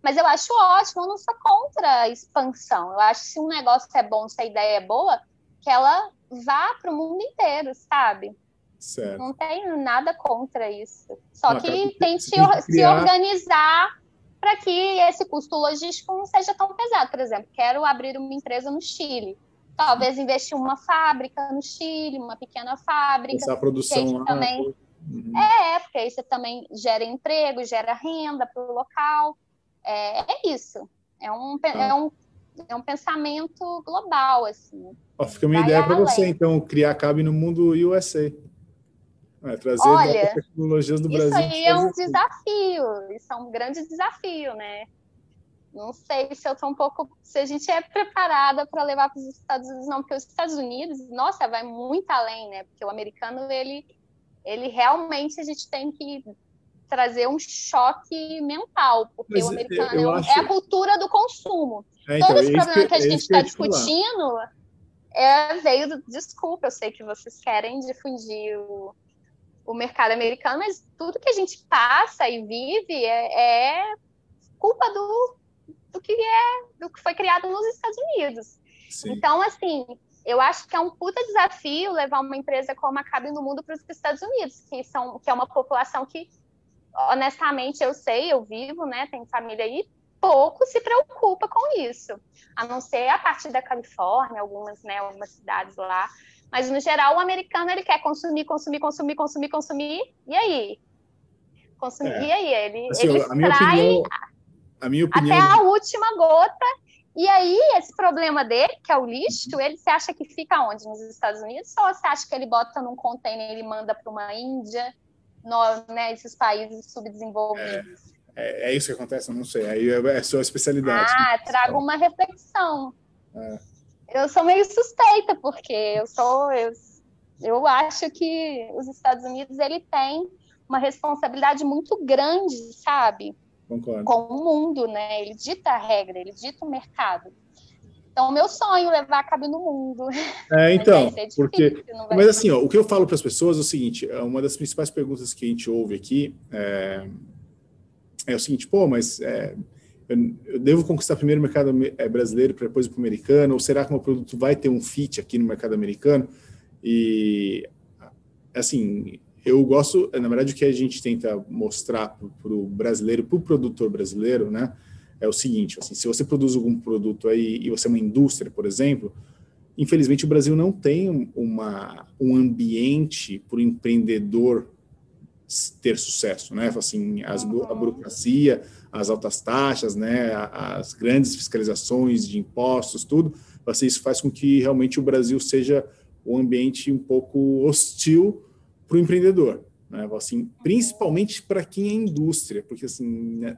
Mas eu acho ótimo, eu não sou contra a expansão. Eu acho que se um negócio é bom, se a ideia é boa, que ela vá para o mundo inteiro, sabe? Certo. Não tenho nada contra isso. Só ah, que tem que se, criar... se organizar para que esse custo logístico não seja tão pesado. Por exemplo, quero abrir uma empresa no Chile. Talvez investir uma fábrica no Chile, uma pequena fábrica. Essa produção lá. Também... Uhum. É, porque aí você também gera emprego, gera renda para o local. É, é, isso. É um, ah. é, um, é um pensamento global, assim. Ó, fica uma ideia para você, então, criar cabe no mundo USA. É, trazer Olha, tecnologias do Brasil. Isso aí é um desafio, isso é um grande desafio, né? Não sei se eu estou um pouco, se a gente é preparada para levar para os Estados Unidos, não, porque os Estados Unidos, nossa, vai muito além, né? Porque o americano, ele, ele realmente a gente tem que trazer um choque mental, porque Mas o americano é, acho... é, a cultura do consumo. É, então, Todos os problemas que, a gente está discutindo é, veio do. Desculpa, eu sei que vocês querem difundir o, o mercado americano, mas tudo que a gente passa e vive é, é culpa do, do que é do que foi criado nos Estados Unidos. Sim. Então, assim, eu acho que é um puta desafio levar uma empresa como a Cabe no Mundo para os Estados Unidos, que são que é uma população que honestamente eu sei, eu vivo, né, tenho família aí, pouco se preocupa com isso, a não ser a parte da Califórnia, algumas, né, algumas cidades lá, mas, no geral, o americano ele quer consumir, consumir, consumir, consumir, consumir. E aí? Consumir, é. e aí? Ele, assim, ele a minha opinião, a minha opinião... até a última gota. E aí, esse problema dele, que é o lixo, ele se acha que fica onde? Nos Estados Unidos? Ou você acha que ele bota num container e manda para uma Índia, no, né, esses países subdesenvolvidos? É, é, é, isso que acontece? Eu não sei. Aí é, é sua especialidade. Ah, né? trago uma reflexão. É eu sou meio suspeita, porque eu sou. Eu, eu acho que os Estados Unidos ele tem uma responsabilidade muito grande, sabe? Concordo. Com o mundo, né? Ele dita a regra, ele dita o mercado. Então, o meu sonho é levar a cabe no mundo. É, então, difícil, porque. Mas assim, ó, o que eu falo para as pessoas é o seguinte: é uma das principais perguntas que a gente ouve aqui é, é o seguinte, pô, mas é, eu, devo conquistar primeiro o mercado eh, brasileiro para depois ir para o americano? Ou será que o meu produto vai ter um fit aqui no mercado americano? E, assim, eu gosto, na verdade, o que a gente tenta mostrar para o brasileiro, para o produtor brasileiro, né, é o seguinte: assim, se você produz algum produto aí e você é uma indústria, por exemplo, infelizmente, o Brasil não tem uma, um ambiente para o empreendedor ter sucesso, né? Assim, as, a uhum. burocracia, as altas taxas, né? As grandes fiscalizações de impostos, tudo, assim, isso faz com que realmente o Brasil seja um ambiente um pouco hostil para o empreendedor, né? Assim, principalmente para quem é indústria, porque assim, né,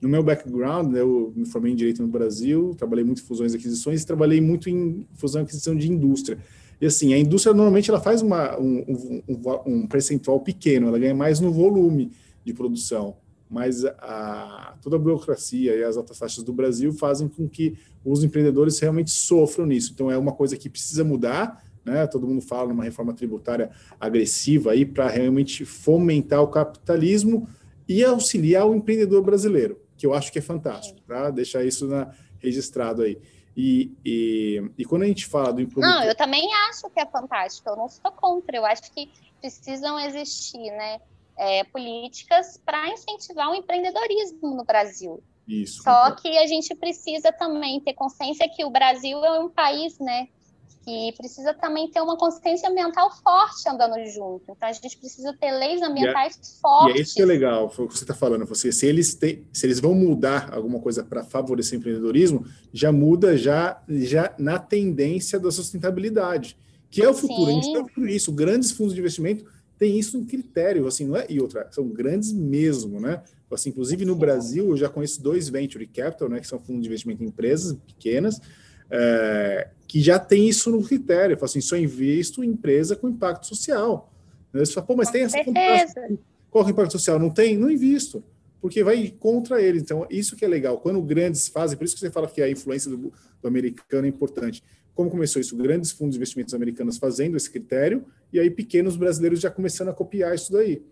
no meu background, né, eu me formei em direito no Brasil, trabalhei muito em fusões e aquisições, e trabalhei muito em fusão e aquisição de indústria. E assim, a indústria normalmente ela faz uma, um, um, um percentual pequeno, ela ganha mais no volume de produção, mas a, toda a burocracia e as altas taxas do Brasil fazem com que os empreendedores realmente sofram nisso. Então é uma coisa que precisa mudar, né? Todo mundo fala numa reforma tributária agressiva aí para realmente fomentar o capitalismo e auxiliar o empreendedor brasileiro, que eu acho que é fantástico, tá? Deixar isso na, registrado aí. E, e, e, quando a gente fala do produto... Não, eu também acho que é fantástico, eu não sou contra, eu acho que precisam existir né, é, políticas para incentivar o empreendedorismo no Brasil. Isso. Só que a gente precisa também ter consciência que o Brasil é um país né, que precisa também ter uma consciência ambiental forte andando junto. Então a gente precisa ter leis é- ambientais e fortes. E é isso que é legal, foi o que você está falando. Você, se eles têm, se eles vão mudar alguma coisa para favorecer o empreendedorismo, já muda já, já na tendência da sustentabilidade, que é o futuro. Sim. A gente está isso. Grandes fundos de investimento têm isso em critério, assim, não é? E outra, são grandes mesmo, né? Assim, inclusive no Sim. Brasil, eu já conheço dois venture capital, né, que são fundos de investimento em empresas pequenas é, que já tem isso no critério. Fala assim, só invisto em empresa com impacto social. Você fala, pô, mas com tem essa comparação. Qual é o impacto social? Não tem? Não invisto. Porque vai contra ele. Então, isso que é legal. Quando grandes fazem, por isso que você fala que a influência do, do americano é importante. Como começou isso? Grandes fundos de investimentos americanos fazendo esse critério, e aí pequenos brasileiros já começando a copiar isso daí.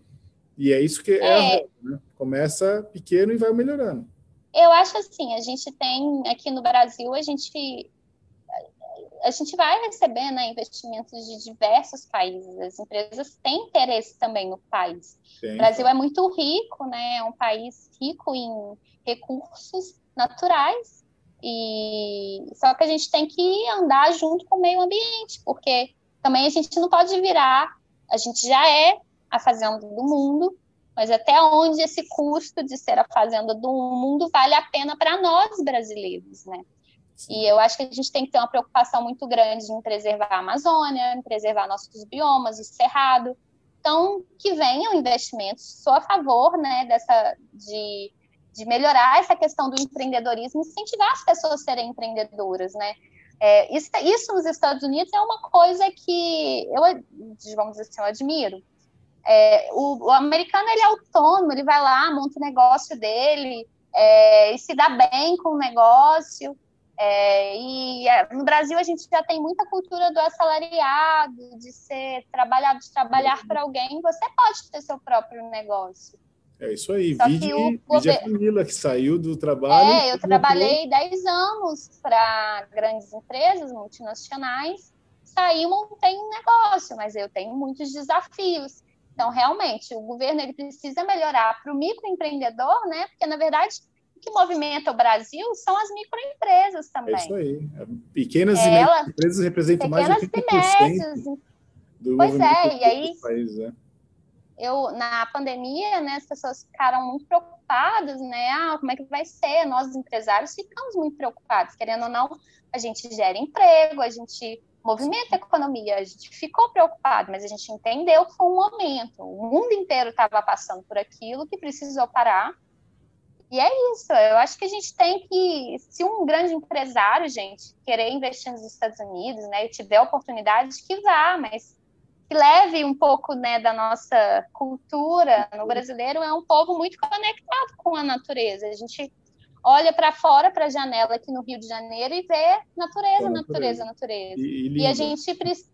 E é isso que é, é. Roda, né? Começa pequeno e vai melhorando. Eu acho assim, a gente tem aqui no Brasil, a gente a gente vai receber né, investimentos de diversos países. As empresas têm interesse também no país. Sim. O Brasil é muito rico, né? É um país rico em recursos naturais. E só que a gente tem que andar junto com o meio ambiente, porque também a gente não pode virar. A gente já é a fazenda do mundo, mas até onde esse custo de ser a fazenda do mundo vale a pena para nós brasileiros, né? E eu acho que a gente tem que ter uma preocupação muito grande em preservar a Amazônia, em preservar nossos biomas, o cerrado. Então, que venham investimentos. Sou a favor, né, dessa de, de melhorar essa questão do empreendedorismo, incentivar as pessoas a serem empreendedoras, né? É, isso, isso nos Estados Unidos é uma coisa que eu, vamos dizer assim, eu admiro é, o, o, americano ele é autônomo, ele vai lá, monta o negócio dele é, e se dá bem com o negócio. É, e é, no Brasil a gente já tem muita cultura do assalariado, de ser trabalhado, de trabalhar para alguém. Você pode ter seu próprio negócio. É isso aí. Só vide, o governo... a Camila, que saiu do trabalho. É, eu trabalhei 10 anos para grandes empresas multinacionais. Saí, montei um negócio, mas eu tenho muitos desafios. Então, realmente, o governo ele precisa melhorar para o microempreendedor, né? Porque, na verdade, o que movimenta o Brasil são as microempresas também. É isso aí. Pequenas e médias empresas representam mais de 80% do pois é, e aí, país, né? eu, na pandemia, né, as pessoas ficaram muito preocupadas, né? Ah, como é que vai ser? Nós, empresários, ficamos muito preocupados. Querendo ou não, a gente gera emprego, a gente movimenta a economia. A gente ficou preocupado, mas a gente entendeu que foi um momento. O mundo inteiro estava passando por aquilo que precisou parar. E é isso. Eu acho que a gente tem que, se um grande empresário, gente, querer investir nos Estados Unidos, né, e tiver oportunidade, que vá, mas que leve um pouco, né, da nossa cultura. No brasileiro é um povo muito conectado com a natureza. A gente olha para fora, para a janela aqui no Rio de Janeiro e vê natureza, natureza, natureza. E, e, a gente precisa.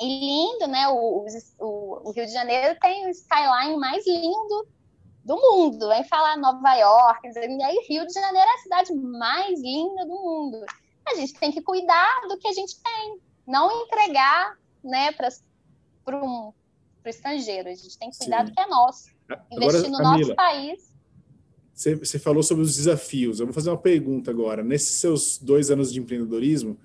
E lindo, né? O, o, o, Rio de Janeiro tem o skyline mais lindo do mundo. Vem falar Nova York, e aí Rio de Janeiro é a cidade mais linda do mundo. A gente tem que cuidar do que a gente tem, não entregar né, para um, o estrangeiro. A gente tem que cuidar Sim. do que é nosso. Investir Agora, no Camila, nosso país você, você falou sobre os desafios. Eu vou fazer uma pergunta agora. Nesses seus dois anos de empreendedorismo,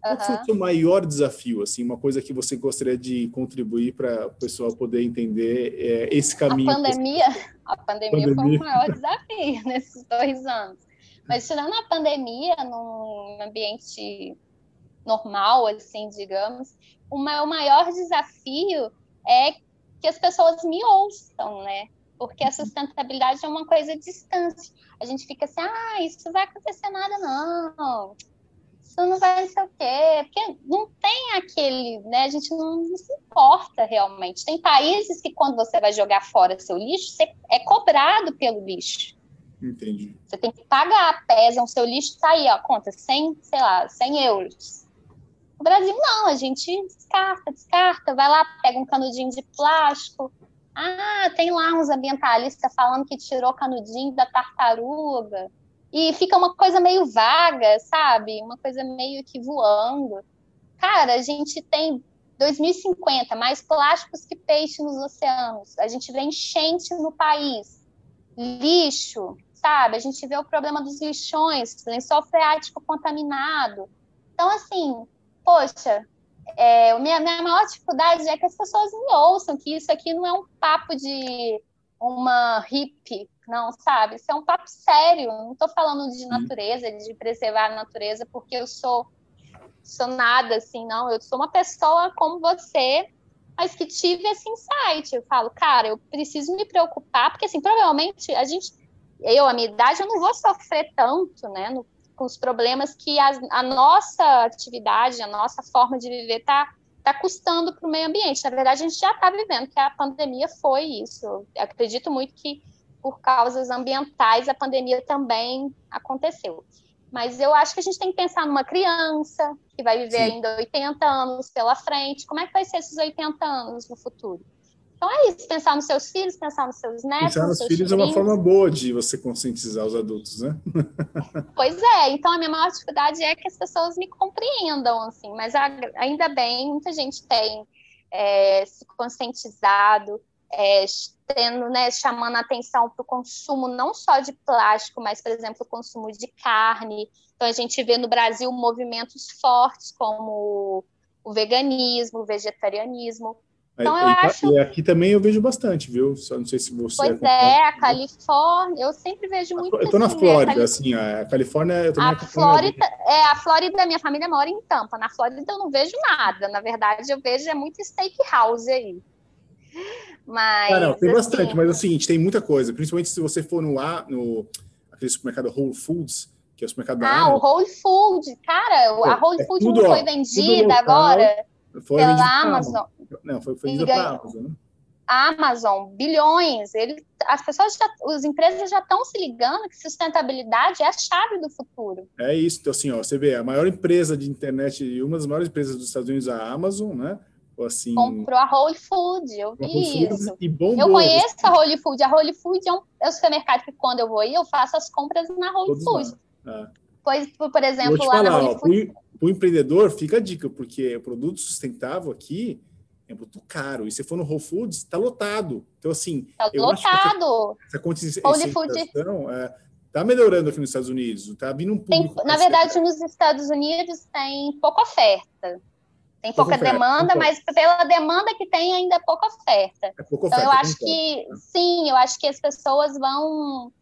Qual foi o seu maior desafio, assim, uma coisa que você gostaria de contribuir para o pessoal poder entender é, esse caminho? A pandemia, a pandemia, pandemia, foi o maior desafio nesses dois anos. Mas tirando a pandemia, num ambiente normal, assim, digamos, o meu maior desafio é que as pessoas me ouçam, né? Porque a sustentabilidade é uma coisa distante. A gente fica assim, ah, isso não vai acontecer nada, não isso não vai ser o quê? Porque não tem aquele, né? A gente não, não, se importa realmente. Tem países que quando você vai jogar fora seu lixo, você é cobrado pelo lixo. Entendi. Você tem que pagar, pesam seu lixo, tá aí, ó, conta 100, sei lá, 100 euros. No Brasil, não, a gente descarta, descarta, vai lá, pega um canudinho de plástico. Ah, tem lá uns ambientalistas falando que tirou canudinho da tartaruga e fica uma coisa meio vaga, sabe? Uma coisa meio que voando. Cara, a gente tem 2050 mais plásticos que peixe nos oceanos. A gente vê enchente no país, lixo, sabe? A gente vê o problema dos lixões, lençol freático contaminado. Então, assim, poxa, é, minha, minha maior dificuldade é que as pessoas me ouçam que isso aqui não é um papo de uma hippie, não, sabe? Isso é um papo sério. Não estou falando de natureza, de preservar a natureza, porque eu sou, sou nada assim, não. Eu sou uma pessoa como você, mas que tive esse insight. Eu falo, cara, eu preciso me preocupar, porque assim, provavelmente a gente, eu, a minha idade, eu não vou sofrer tanto, né? No, com os problemas que a, a nossa atividade, a nossa forma de viver está está custando para o meio ambiente. Na verdade, a gente já está vivendo que a pandemia foi isso. Eu acredito muito que por causas ambientais a pandemia também aconteceu. Mas eu acho que a gente tem que pensar numa criança que vai viver Sim. ainda 80 anos pela frente. Como é que vai ser esses 80 anos no futuro? Então é isso, pensar nos seus filhos, pensar nos seus netos. Pensar nos, nos filhos é uma forma boa de você conscientizar os adultos, né? pois é, então a minha maior dificuldade é que as pessoas me compreendam, assim, mas ainda bem, muita gente tem é, se conscientizado, é, tendo, né, chamando a atenção para o consumo não só de plástico, mas, por exemplo, o consumo de carne. Então a gente vê no Brasil movimentos fortes como o veganismo, o vegetarianismo. Então, eu e, acho... e aqui também eu vejo bastante, viu? Só não sei se você. Pois é, a Califórnia, eu sempre vejo muito. Eu estou na assim, Flórida, assim, a Califórnia. Eu a Flórida, é, a Flórida, minha família mora em Tampa. Na Flórida eu não vejo nada. Na verdade, eu vejo é muito steakhouse aí. Mas. Ah, não, tem assim, bastante, mas é o seguinte, tem muita coisa, principalmente se você for no, no aquele supermercado Whole Foods, que é o supermercado ah, da Ah, o Whole Foods, cara, a Whole é Foods tudo, não foi vendida agora foi pela Amazon. Não, foi, foi vendida pela Amazon, né? Amazon, bilhões, ele, as pessoas, já, as empresas já estão se ligando que sustentabilidade é a chave do futuro. É isso, então assim, ó, você vê, a maior empresa de internet e uma das maiores empresas dos Estados Unidos, a Amazon, né? Assim, Comprou a Whole Food, eu vi isso. eu conheço a Whole Food. A Whole Food é um, é um supermercado que quando eu vou aí, eu faço as compras na Whole Todos Food. Ah. Pois, por exemplo, lá falar, na Whole Food... O empreendedor, fica a dica, porque o produto sustentável aqui é muito caro. E se for no Whole Foods, está lotado. Então, assim. Está lotado. Essa, essa conscientização é, está melhorando aqui nos Estados Unidos. Está vindo um público. Tem, na verdade, nos Estados Unidos tem pouca oferta. Tem pouca, pouca demanda, mas pela demanda que tem, ainda é pouca oferta. É pouca oferta então, eu acho que, sim, eu acho que as pessoas vão.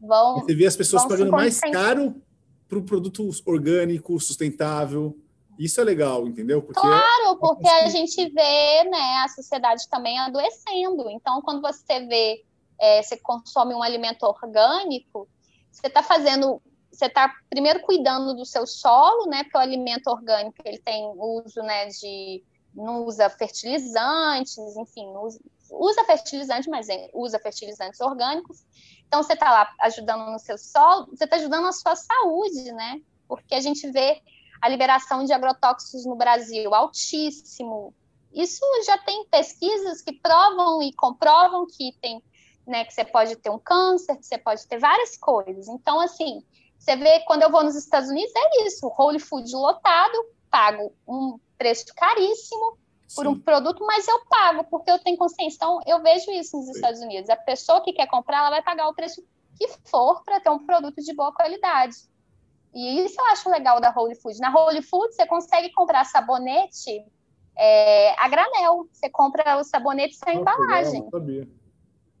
vão Você vê as pessoas pagando mais caro para o produto orgânico, sustentável. Isso é legal, entendeu? Porque claro, é porque a gente vê né, a sociedade também adoecendo. Então, quando você vê, é, você consome um alimento orgânico, você está fazendo, você está primeiro cuidando do seu solo, né? Porque o alimento orgânico ele tem uso né, de. não usa fertilizantes, enfim, usa, usa fertilizantes, mas usa fertilizantes orgânicos. Então, você está lá ajudando no seu solo, você está ajudando a sua saúde, né? Porque a gente vê a liberação de agrotóxicos no Brasil altíssimo. Isso já tem pesquisas que provam e comprovam que tem, né, que você pode ter um câncer, que você pode ter várias coisas. Então, assim, você vê quando eu vou nos Estados Unidos é isso, Whole Food lotado, pago um preço caríssimo, por um produto, mas eu pago, porque eu tenho consciência. Então, eu vejo isso nos Sim. Estados Unidos. A pessoa que quer comprar, ela vai pagar o preço que for para ter um produto de boa qualidade. E isso eu acho legal da Holy Food. Na Holy Food, você consegue comprar sabonete é, a granel. Você compra o sabonete sem embalagem. Legal, sabia.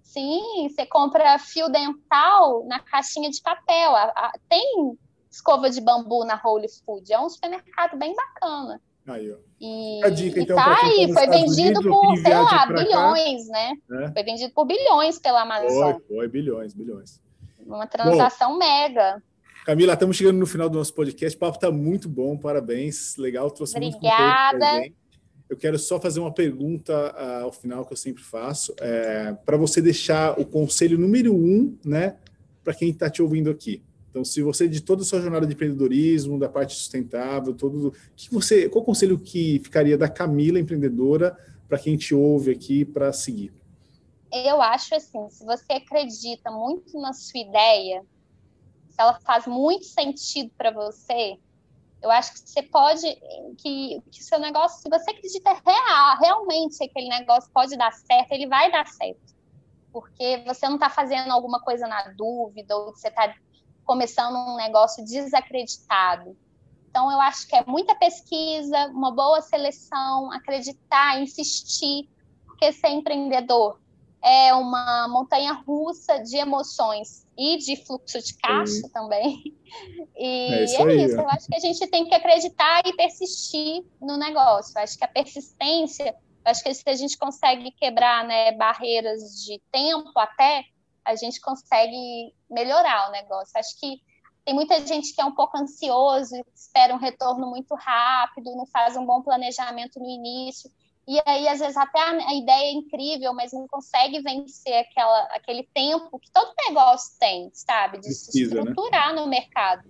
Sim, você compra fio dental na caixinha de papel. Tem escova de bambu na Holy Food. É um supermercado bem bacana. Aí, ó. E, a dica, então, tá aí, foi vendido Unidos, por, sei lá, bilhões, cá, né? É? Foi vendido por bilhões pela Amazon. Foi, foi, bilhões, bilhões. Uma transação bom, mega. Camila, estamos chegando no final do nosso podcast. O papo está muito bom, parabéns. Legal, trouxe Obrigada. muito Eu quero só fazer uma pergunta uh, ao final que eu sempre faço, é, para você deixar o conselho número um, né, para quem está te ouvindo aqui. Então, se você de toda a sua jornada de empreendedorismo, da parte sustentável, todo, que você, qual conselho que ficaria da Camila empreendedora para quem te ouve aqui para seguir? Eu acho assim, se você acredita muito na sua ideia, se ela faz muito sentido para você, eu acho que você pode que que seu negócio, se você acredita real, realmente que aquele negócio pode dar certo, ele vai dar certo porque você não está fazendo alguma coisa na dúvida, ou você está começando um negócio desacreditado. Então, eu acho que é muita pesquisa, uma boa seleção, acreditar, insistir, porque ser empreendedor é uma montanha russa de emoções e de fluxo de caixa também. E é isso, é aí, isso. eu acho que a gente tem que acreditar e persistir no negócio. Eu acho que a persistência, acho que se a gente consegue quebrar né, barreiras de tempo até, a gente consegue melhorar o negócio. Acho que tem muita gente que é um pouco ansioso, espera um retorno muito rápido, não faz um bom planejamento no início. E aí, às vezes, até a, ideia é incrível, mas não consegue vencer aquela, aquele tempo que todo negócio tem, sabe? De Precisa, se né? estruturar né? no mercado.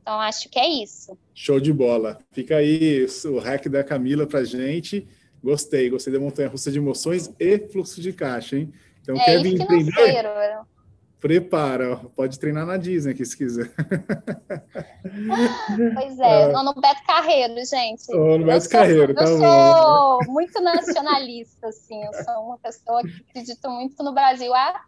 Então, acho que é isso. Show de bola. Fica aí o hack da Camila pra gente. Gostei, gostei da montanha russa de emoções e fluxo de caixa, hein? Então, é, quer vir empreender? Prepara, pode treinar na Disney aqui se quiser. Pois é, ah. no Beto Carreiro, gente. Ou no Beto Carreiro, tá eu bom. sou muito nacionalista, assim, eu sou uma pessoa que acredito muito no Brasil. Ah,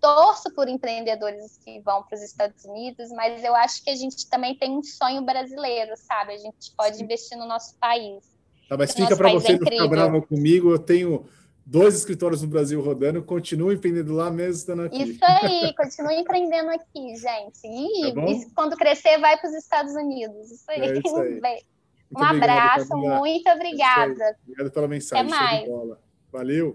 torço por empreendedores que vão para os Estados Unidos, mas eu acho que a gente também tem um sonho brasileiro, sabe? A gente pode Sim. investir no nosso país. Tá, mas fica para você é não ficar bravo comigo, eu tenho dois escritórios no Brasil rodando, continua empreendendo lá mesmo estando aqui. Isso aí, continua empreendendo aqui, gente. E, tá quando crescer, vai para os Estados Unidos. Isso aí. É isso aí. um abraço, obrigado, muito obrigada. É obrigado pela mensagem. Até mais. Valeu.